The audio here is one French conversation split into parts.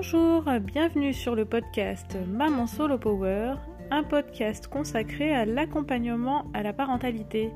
Bonjour, bienvenue sur le podcast Maman Solo Power, un podcast consacré à l'accompagnement à la parentalité.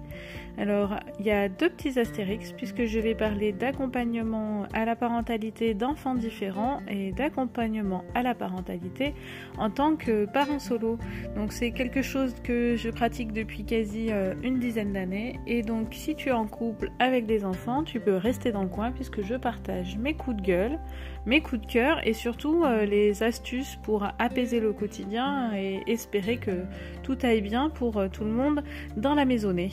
Alors, il y a deux petits astérix puisque je vais parler d'accompagnement à la parentalité d'enfants différents et d'accompagnement à la parentalité en tant que parent solo. Donc, c'est quelque chose que je pratique depuis quasi euh, une dizaine d'années. Et donc, si tu es en couple avec des enfants, tu peux rester dans le coin puisque je partage mes coups de gueule, mes coups de cœur et surtout euh, les astuces pour apaiser le quotidien et espérer que tout aille bien pour euh, tout le monde dans la maisonnée.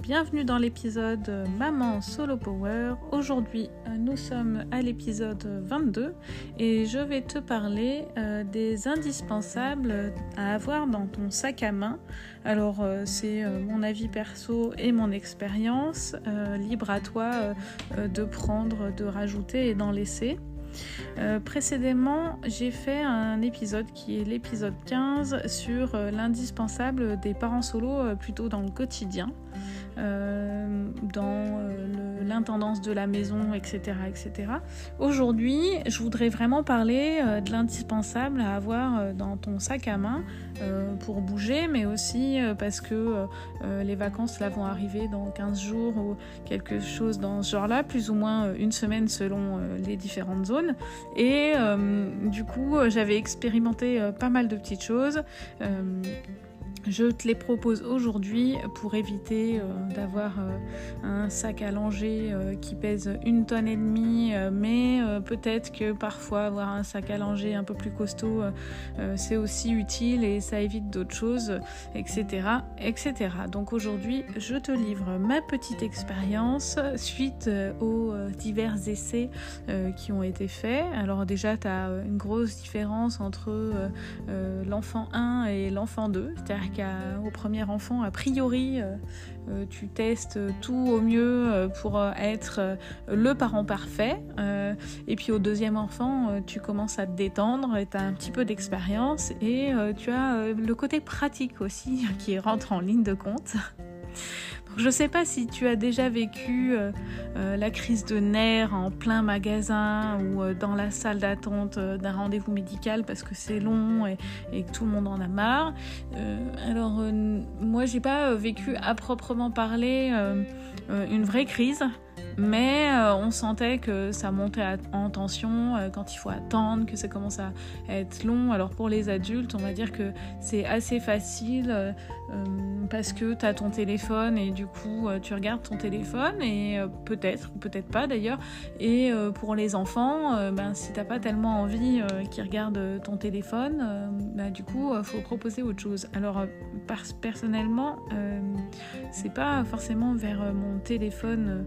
Bienvenue dans l'épisode Maman Solo Power. Aujourd'hui, euh, nous sommes à l'épisode 22 et je vais te parler euh, des indispensables à avoir dans ton sac à main. Alors, c'est mon avis perso et mon expérience. libre à toi de prendre, de rajouter et d'en laisser. Euh, précédemment, j'ai fait un épisode qui est l'épisode 15 sur euh, l'indispensable des parents solos euh, plutôt dans le quotidien. Euh, dans euh, l'intendance de la maison, etc. etc. Aujourd'hui, je voudrais vraiment parler euh, de l'indispensable à avoir dans ton sac à main pour bouger, mais aussi parce que les vacances là vont arriver dans 15 jours ou quelque chose dans ce genre-là, plus ou moins une semaine selon les différentes zones. Et du coup, j'avais expérimenté pas mal de petites choses. Je te les propose aujourd'hui pour éviter euh, d'avoir euh, un sac à langer euh, qui pèse une tonne et demie, mais peut-être que parfois avoir un sac à langer un peu plus costaud, c'est aussi utile et ça évite d'autres choses, etc., etc. Donc aujourd'hui, je te livre ma petite expérience suite aux divers essais qui ont été faits. Alors déjà, tu as une grosse différence entre l'enfant 1 et l'enfant 2, c'est-à-dire au premier enfant, a priori, euh, euh, tu testes tout au mieux euh, pour être le parent parfait. et puis au deuxième enfant, tu commences à te détendre et tu as un petit peu d'expérience. Et tu as le côté pratique aussi qui rentre en ligne de compte. Je ne sais pas si tu as déjà vécu euh, euh, la crise de nerfs en plein magasin ou euh, dans la salle d'attente d'un rendez-vous médical parce que c'est long et, que tout le monde en a marre. alors moi j'ai pas vécu à proprement parler une vraie crise mais euh, on sentait que ça montait en tension euh, quand il faut attendre, que ça commence à être long. Alors pour les adultes, on va dire que c'est assez facile euh, parce que tu as ton téléphone et du coup tu regardes ton téléphone et peut-être, ou peut-être pas d'ailleurs. Et pour les enfants, ben, si t'as pas tellement envie qu'ils regardent ton téléphone, ben, du coup faut proposer autre chose. Alors personnellement, c'est pas forcément vers mon téléphone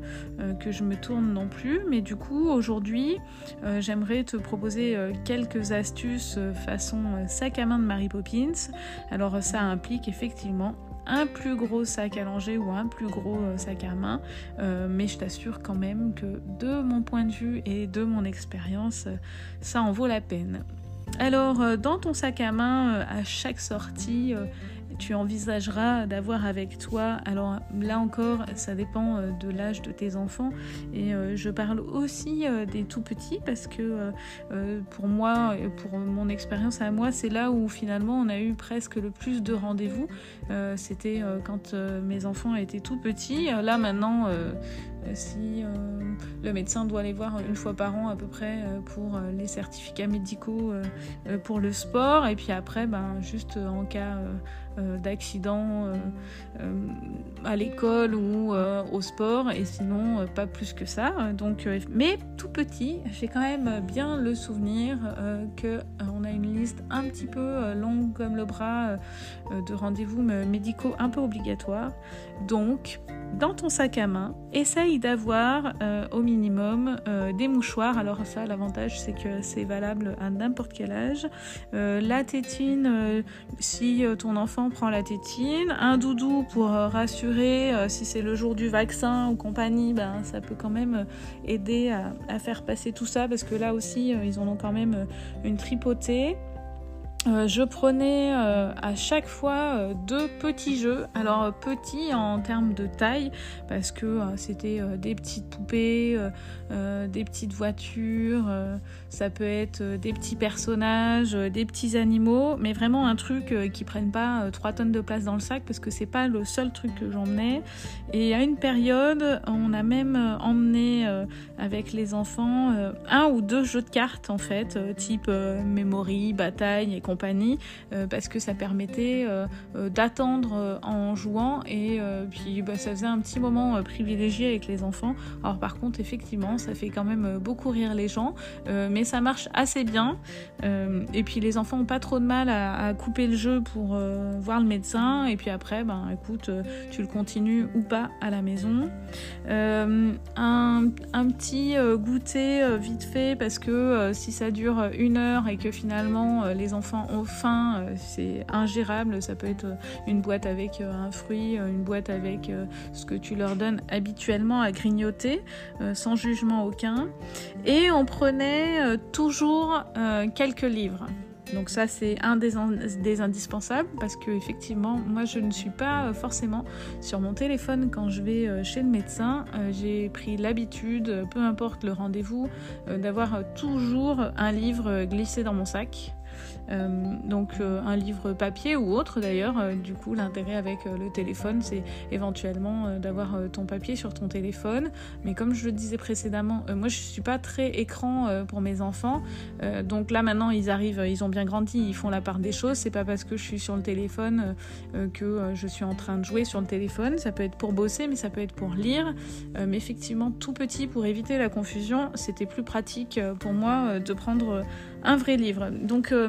je me tourne non plus, mais du coup aujourd'hui euh, j'aimerais te proposer euh, quelques astuces euh, façon sac à main de Mary Poppins. Alors ça implique effectivement un plus gros sac à langer ou un plus gros sac à main, mais je t'assure quand même que de mon point de vue et de mon expérience, ça en vaut la peine. Alors, dans ton sac à main, à chaque sortie, tu envisageras d'avoir avec toi. Alors là encore, ça dépend euh, de l'âge de tes enfants. Et euh, je parle aussi euh, des tout petits parce que pour moi, pour mon expérience à moi, c'est là où finalement on a eu presque le plus de rendez-vous. C'était quand mes enfants étaient tout petits. Là maintenant, si le médecin doit les voir une fois par an à peu près pour les certificats médicaux pour le sport. Et puis après, ben, juste en cas d'accidents euh, euh, à l'école ou au sport et sinon pas plus que ça. Donc, mais tout petit, j'ai quand même bien le souvenir que on a une liste un petit peu longue comme le bras de rendez-vous médicaux un peu obligatoires. Donc, dans ton sac à main, essaye d'avoir au minimum des mouchoirs. Alors ça, l'avantage, c'est que c'est valable à n'importe quel âge. la tétine, si ton enfant prend la tétine, un doudou pour euh, rassurer euh, si c'est le jour du vaccin ou compagnie, ben, ça peut quand même euh, aider à, faire passer tout ça parce que là aussi ils en ont quand même une tripotée. Euh, je prenais euh, à chaque fois euh, deux petits jeux. Alors petits en termes de taille parce que c'était des petites poupées, des petites voitures, ça peut être des petits personnages, des petits animaux, mais vraiment un truc qui prenne pas 3 tonnes de place dans le sac parce que c'est pas le seul truc que j'emmenais. Et à une période, on a même emmené avec les enfants un ou deux jeux de cartes en fait, type memory, bataille et euh, parce que ça permettait euh, euh, d'attendre en jouant et puis bah, ça faisait un petit moment privilégié avec les enfants. Alors par contre, effectivement, ça fait quand même beaucoup rire les gens, mais ça marche assez bien. et puis les enfants ont pas trop de mal à, couper le jeu pour voir le médecin. Et puis après, ben écoute, tu le continues ou pas à la maison. Un, un, petit goûter vite fait parce que si ça dure une heure et que finalement les enfants ont faim, euh, c'est ingérable. Ça peut être euh, une boîte avec euh, un fruit, une boîte avec ce que tu leur donnes habituellement à grignoter, sans jugement aucun. Et on prenait toujours quelques livres. Donc ça c'est un des, des, indispensables parce que effectivement moi je ne suis pas forcément sur mon téléphone quand je vais chez le médecin. J'ai pris l'habitude, peu importe le rendez-vous, d'avoir toujours un livre glissé dans mon sac. Euh, donc euh, un livre papier ou autre d'ailleurs. Euh, du coup, l'intérêt avec le téléphone, c'est éventuellement d'avoir ton papier sur ton téléphone. Mais comme je le disais précédemment, moi je suis pas très écran pour mes enfants. donc là maintenant ils arrivent, ils ont bien grandi, ils font la part des choses. C'est pas parce que je suis sur le téléphone que je suis en train de jouer sur le téléphone. Ça peut être pour bosser, mais ça peut être pour lire. mais effectivement, tout petit pour éviter la confusion, c'était plus pratique pour moi de prendre un vrai livre. Donc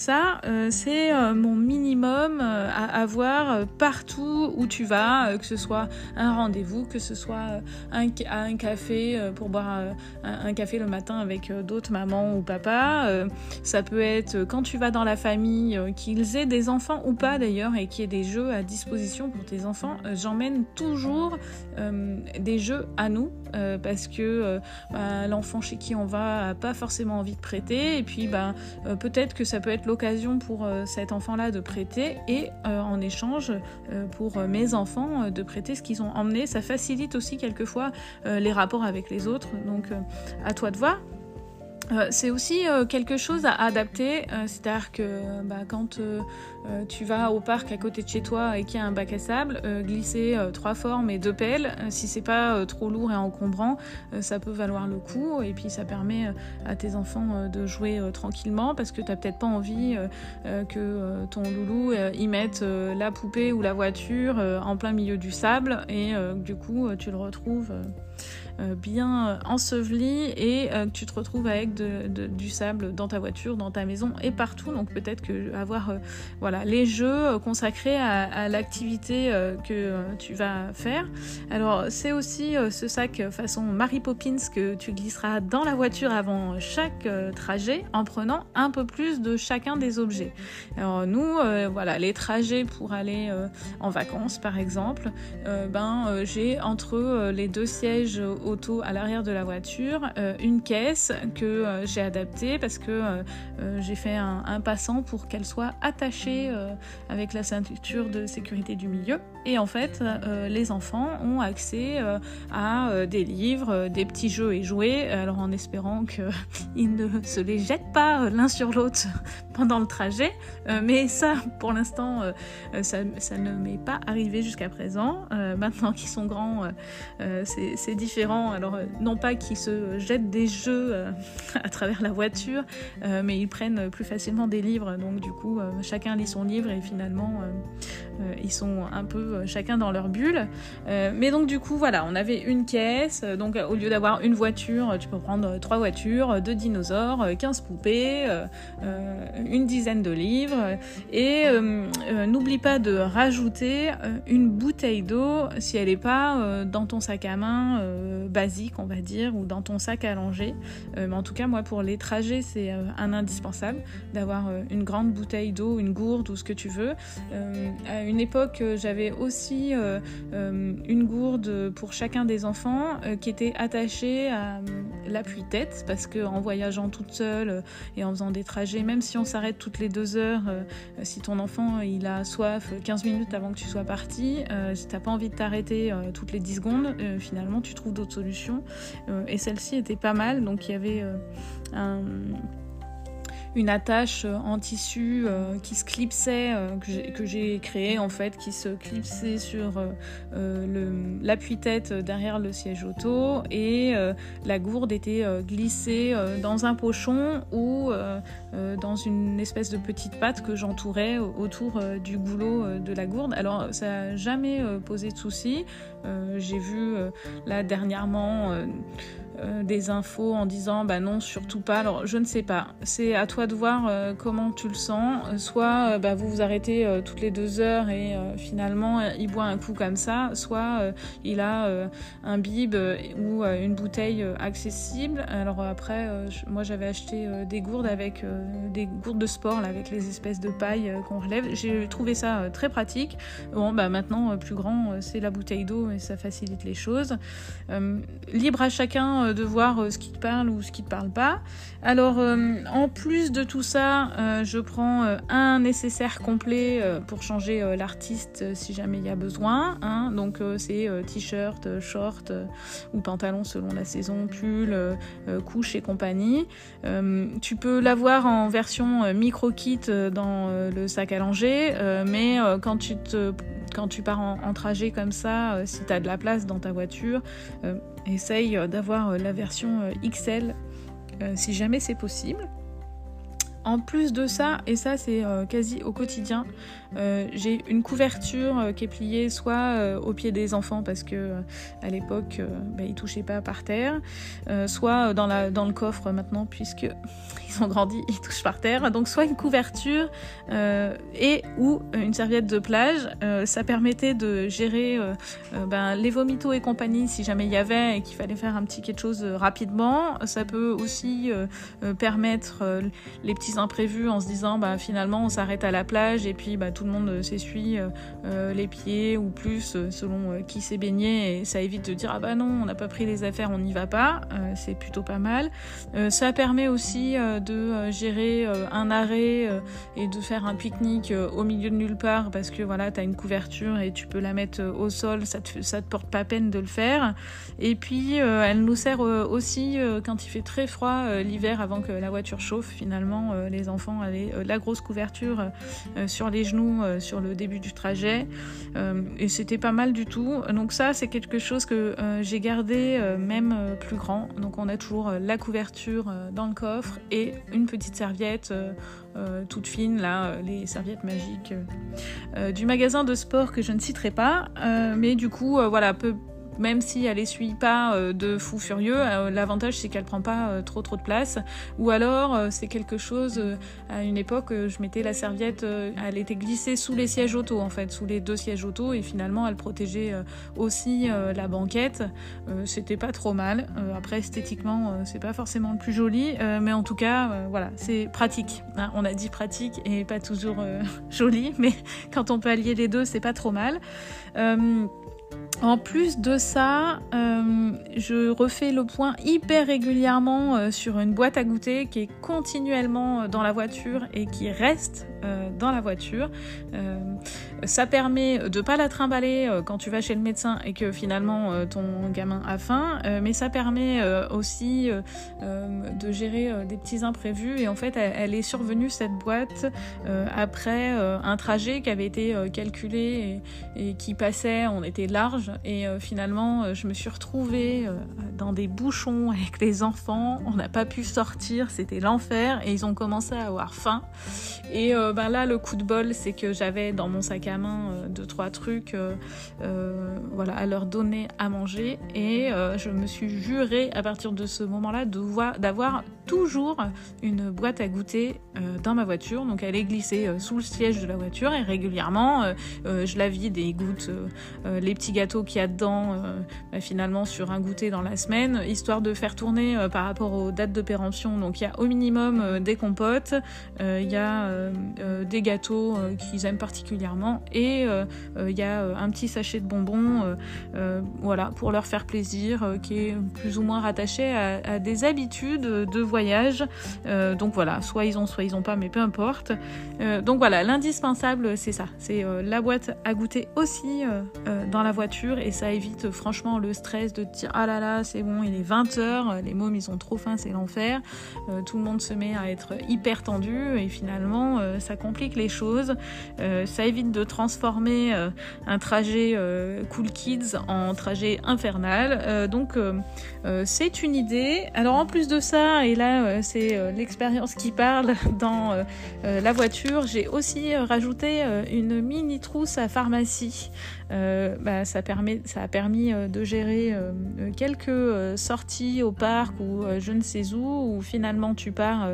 ça, euh, c'est euh, mon minimum euh, à avoir partout où tu vas, que ce soit un rendez-vous, que ce soit un, un café pour boire un, café le matin avec d'autres mamans ou papas. ça peut être quand tu vas dans la famille, qu'ils aient des enfants ou pas d'ailleurs, et qu'il y ait des jeux à disposition pour tes enfants. J'emmène toujours des jeux à nous parce que bah, l'enfant chez qui on va n'a pas forcément envie de prêter, et puis bah, peut-être que ça peut être l'occasion pour euh, cet enfant-là de prêter et euh, en échange euh, pour mes enfants de prêter ce qu'ils ont emmené. Ça facilite aussi quelquefois les rapports avec les autres. Donc à toi de voir. Euh, c'est aussi euh, quelque chose à adapter, euh, c'est-à-dire que bah, quand tu vas au parc à côté de chez toi et qu'il y a un bac à sable, glisser trois formes et deux pelles, si c'est pas trop lourd et encombrant, ça peut valoir le coup et puis ça permet à tes enfants de jouer tranquillement parce que tu n'as peut-être pas envie que ton loulou y mette la poupée ou la voiture en plein milieu du sable et du coup tu le retrouves bien euh, enseveli et euh, que tu te retrouves avec du sable dans ta voiture, dans ta maison et partout. Donc peut-être que avoir voilà les jeux consacrés à, l'activité que tu vas faire. Alors c'est aussi ce sac façon Mary Poppins que tu glisseras dans la voiture avant chaque trajet en prenant un peu plus de chacun des objets. Alors nous voilà les trajets pour aller en vacances par exemple, ben j'ai entre les deux sièges à l'arrière de la voiture, euh, une caisse que euh, j'ai adaptée parce que euh, j'ai fait un, passant pour qu'elle soit attachée avec la ceinture de sécurité du milieu. Et en fait, les enfants ont accès à des livres, des petits jeux et jouets, alors en espérant qu'ils ne se les jettent pas l'un sur l'autre pendant le trajet. mais ça, pour l'instant, ça, ne m'est pas arrivé jusqu'à présent. maintenant qu'ils sont grands, c'est différent alors, euh, non pas qu'ils se jettent des jeux euh, à travers la voiture, euh, mais ils prennent plus facilement des livres. Donc, du coup, chacun lit son livre et finalement, ils sont un peu chacun dans leur bulle. mais donc, du coup, voilà, on avait une caisse. Donc, au lieu d'avoir une voiture, tu peux prendre trois voitures, deux dinosaures, 15 poupées, une dizaine de livres. Et n'oublie pas de rajouter une bouteille d'eau si elle n'est pas dans ton sac à main basique, on va dire, ou dans ton sac langer. Euh, mais en tout cas, moi, pour les trajets, c'est euh, un indispensable d'avoir euh, une grande bouteille d'eau, une gourde ou ce que tu veux. à une époque, j'avais aussi une gourde pour chacun des enfants qui était attachée à l'appui-tête parce que en voyageant toute seule et en faisant des trajets, même si on s'arrête toutes les deux heures, si ton enfant il a soif 15 minutes avant que tu sois parti, si t'as pas envie de t'arrêter toutes les 10 secondes, finalement tu trouves d'autres solutions. et celle-ci était pas mal, donc il y avait un une attache euh, en tissu euh, qui se clipsait, euh, que j'ai créé en fait, qui se clipsait sur l'appui-tête derrière le siège auto et la gourde était glissée dans un pochon ou dans une espèce de petite patte que j'entourais autour du goulot de la gourde. Alors ça n'a jamais posé de soucis. j'ai vu là dernièrement euh, des infos en disant bah non surtout pas. Alors je ne sais pas. C'est à toi de voir euh, comment tu le sens. Soit euh, bah, vous vous arrêtez toutes les deux heures et finalement il boit un coup comme ça. Soit il a un bib ou une bouteille accessible. Alors après moi j'avais acheté des gourdes avec des gourdes de sport là, avec les espèces de paille qu'on relève. J'ai trouvé ça très pratique. Bon bah maintenant plus grand c'est la bouteille d'eau et ça facilite les choses. Libre à chacun de voir euh, ce qui te parle ou ce qui te parle pas. Alors, euh, en plus de tout ça, euh, je prends un nécessaire complet pour changer l'artiste si jamais il y a besoin. Hein. Donc, c'est t-shirt, short ou pantalon selon la saison, pull, couche et compagnie. tu peux l'avoir en version micro-kit dans le sac à langer, mais quand tu te quand tu pars en, trajet comme ça, si tu as de la place dans ta voiture, essaye d'avoir la version XL si jamais c'est possible. En plus de ça, et ça c'est quasi au quotidien, j'ai une couverture qui est pliée soit au pied des enfants parce que à l'époque bah, ils touchaient pas par terre, soit dans, la, dans le coffre maintenant puisque ils ont grandi, ils touchent par terre. Donc soit une couverture euh, et ou une serviette de plage. Euh, ça permettait de gérer euh, ben, les vomitos et compagnie si jamais il y avait et qu'il fallait faire un petit quelque chose rapidement. Ça peut aussi permettre les petits imprévus en se disant bah, finalement on s'arrête à la plage et puis bah, tout le monde s'essuie les pieds ou plus selon qui s'est baigné et ça évite de dire ah bah non on n'a pas pris les affaires on n'y va pas. C'est plutôt pas mal. ça permet aussi de euh, gérer euh, un arrêt euh, et de faire un pique-nique au milieu de nulle part parce que voilà, tu as une couverture et tu peux la mettre au sol, ça te, ça te porte pas peine de le faire. Et puis, elle nous sert aussi quand il fait très froid l'hiver avant que la voiture chauffe. Finalement, les enfants avaient la grosse couverture sur les genoux sur le début du trajet et c'était pas mal du tout. Donc ça, c'est quelque chose que j'ai gardé même plus grand. Donc on a toujours la couverture dans le coffre et une petite serviette euh, euh, toute fine, là, euh, les serviettes magiques du magasin de sport que je ne citerai pas, mais du coup, voilà, peu, même si elle essuie pas euh, de fou furieux, euh, l'avantage c'est qu'elle prend pas euh, trop trop de place. Ou alors c'est quelque chose, à une époque, je mettais la serviette, elle était glissée sous les sièges auto en fait, sous les deux sièges auto, et finalement elle protégeait aussi la banquette. C'était pas trop mal. après esthétiquement, c'est pas forcément le plus joli, mais en tout cas, voilà, c'est pratique. Hein. On a dit pratique et pas toujours joli, mais quand on peut allier les deux, c'est pas trop mal. En plus de ça, euh, je refais le point hyper régulièrement euh, sur une boîte à goûter qui est continuellement euh, dans la voiture et qui reste dans la voiture. Ça permet de pas la trimballer quand tu vas chez le médecin et que finalement ton gamin a faim, mais ça permet aussi de gérer des petits imprévus. Et en fait, elle, est survenue cette boîte après un trajet qui avait été calculé et, qui passait. On était large et euh, finalement euh, je me suis retrouvée euh, dans des bouchons avec les enfants. On n'a pas pu sortir, c'était l'enfer et ils ont commencé à avoir faim. Et ben là le coup de bol c'est que j'avais dans mon sac à main deux trois trucs voilà à leur donner à manger. Et je me suis jurée à partir de ce moment-là d'avoir toujours une boîte à goûter dans ma voiture. Donc elle est glissée sous le siège de la voiture et régulièrement je la vide et goûte les petits gâteaux qu'il y a dedans bah, finalement sur un goûter dans la semaine, histoire de faire tourner par rapport aux dates de péremption. Donc il y a au minimum des compotes, il y a des gâteaux qu'ils aiment particulièrement et il y a un petit sachet de bonbons voilà, pour leur faire plaisir, qui est plus ou moins rattaché à, des habitudes de Euh, donc voilà, soit ils ont, soit ils ont pas, mais peu importe. Euh, donc voilà, l'indispensable, c'est ça. C'est euh, la boîte à goûter aussi dans la voiture et ça évite franchement le stress de dire ah là là, c'est bon, il est 20h, les mômes ils ont trop faim, c'est l'enfer. tout le monde se met à être hyper tendu et finalement ça complique les choses. ça évite de transformer un trajet cool kids en trajet infernal. donc c'est une idée. Alors en plus de ça, et là c'est l'expérience qui parle dans la voiture, j'ai aussi rajouté une mini trousse à pharmacie. Euh, bah, ça, permet, ça a permis euh, de gérer euh, quelques sorties au parc ou je ne sais où, où finalement tu pars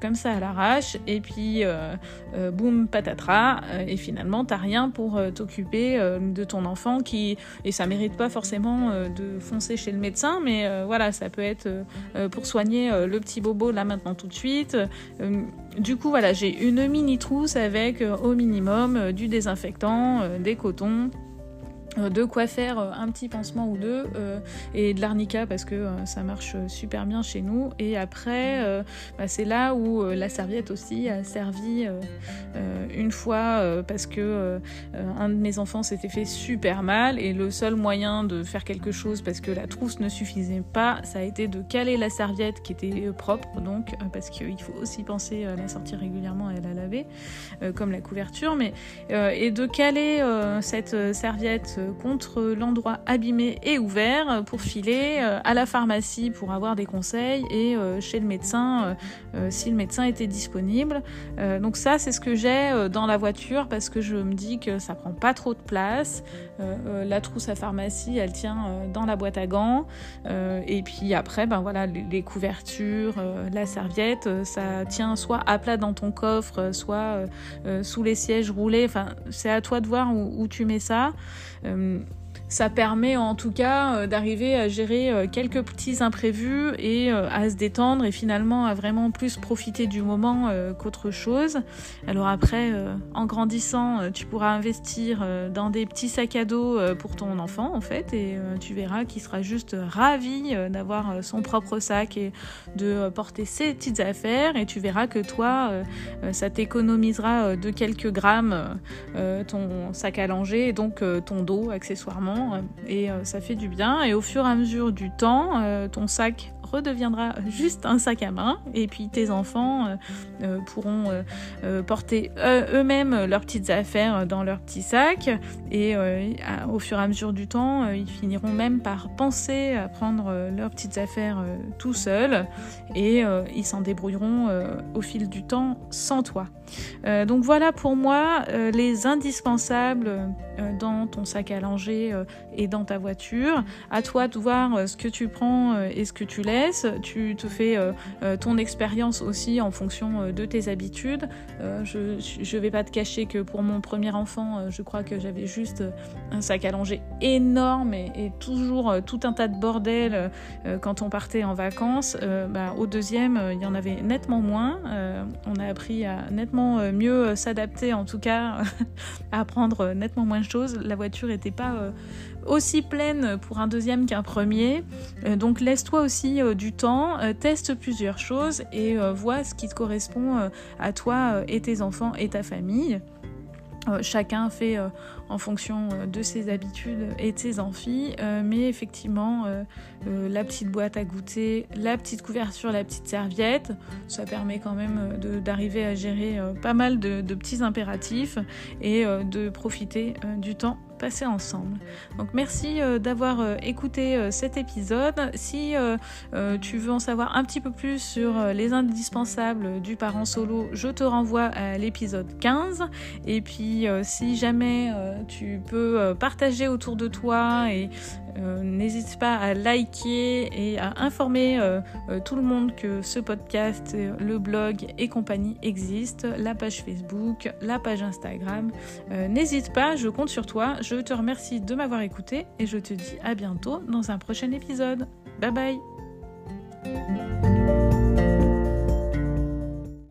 comme ça à l'arrache et puis boum patatras et finalement t'as rien pour t'occuper de ton enfant qui et ça mérite pas forcément de foncer chez le médecin mais voilà ça peut être pour soigner le petit bobo là maintenant tout de suite. Du coup voilà j'ai une mini trousse avec au minimum du désinfectant des cotons. euh, de quoi faire euh, un petit pansement ou deux euh, et de l'arnica parce que ça marche super bien chez nous. Et après bah, c'est là où la serviette aussi a servi une fois parce que un de mes enfants s'était fait super mal. Et le seul moyen de faire quelque chose parce que la trousse ne suffisait pas ça a été de caler la serviette qui était propre. Donc parce qu'il faut aussi penser à la sortir régulièrement et à la laver comme la couverture. Mais et de caler cette serviette contre l'endroit abîmé et ouvert pour filer euh, à la pharmacie pour avoir des conseils et euh, chez le médecin euh, si le médecin était disponible. donc ça c'est ce que j'ai dans la voiture parce que je me dis que ça prend pas trop de place. la trousse à pharmacie elle tient dans la boîte à gants et puis après ben voilà les, couvertures, la serviette ça tient soit à plat dans ton coffre, soit sous les sièges roulés. Enfin c'est à toi de voir où, où tu mets ça. Euh, ça permet en tout cas euh, d'arriver à gérer euh, quelques petits imprévus et euh, à se détendre et finalement à vraiment plus profiter du moment qu'autre chose. Alors après, en grandissant, tu pourras investir dans des petits sacs à dos pour ton enfant en fait et tu verras qu'il sera juste ravi d'avoir son propre sac et de porter ses petites affaires et tu verras que toi, ça t'économisera de quelques grammes ton sac à langer et donc ton dos accessoirement et euh, ça fait du bien. Et au fur et à mesure du temps, euh, ton sac redeviendra juste un sac à main et puis tes enfants euh, pourront porter eux-mêmes leurs petites affaires dans leurs petits sacs et au fur et à mesure du temps ils finiront même par penser à prendre leurs petites affaires tout seuls et ils s'en débrouilleront au fil du temps sans toi. donc voilà pour moi les indispensables dans ton sac à langer et dans ta voiture. À toi de voir euh, ce que tu prends euh, et ce que tu laisses. Tu te fais euh, ton expérience aussi en fonction de tes habitudes. Je ne vais pas te cacher que pour mon premier enfant, je crois que j'avais juste un sac à énorme et, toujours tout un tas de bordel quand on partait en vacances. Bah, au deuxième, il y en avait nettement moins. on a appris à nettement mieux s'adapter, en tout cas à prendre nettement moins de choses. La voiture n'était pas aussi pleine pour un deuxième qu'un premier. Euh, donc laisse-toi aussi euh, du temps, euh, teste plusieurs choses et vois ce qui te correspond à toi et tes enfants et ta famille. chacun fait en fonction de ses habitudes et de ses amphis, mais effectivement, la petite boîte à goûter, la petite couverture, la petite serviette, ça permet quand même d'arriver à gérer pas mal de, petits impératifs et de profiter du temps ensemble. Donc merci euh, d'avoir euh, écouté euh, cet épisode. Si tu veux en savoir un petit peu plus sur les indispensables du parent solo, je te renvoie à l'épisode 15. Et puis si jamais tu peux partager autour de toi et N'hésite pas à liker et à informer tout le monde que ce podcast, le blog et compagnie existent, la page Facebook, la page Instagram. N'hésite pas, je compte sur toi. Je te remercie de m'avoir écouté et je te dis à bientôt dans un prochain épisode. Bye bye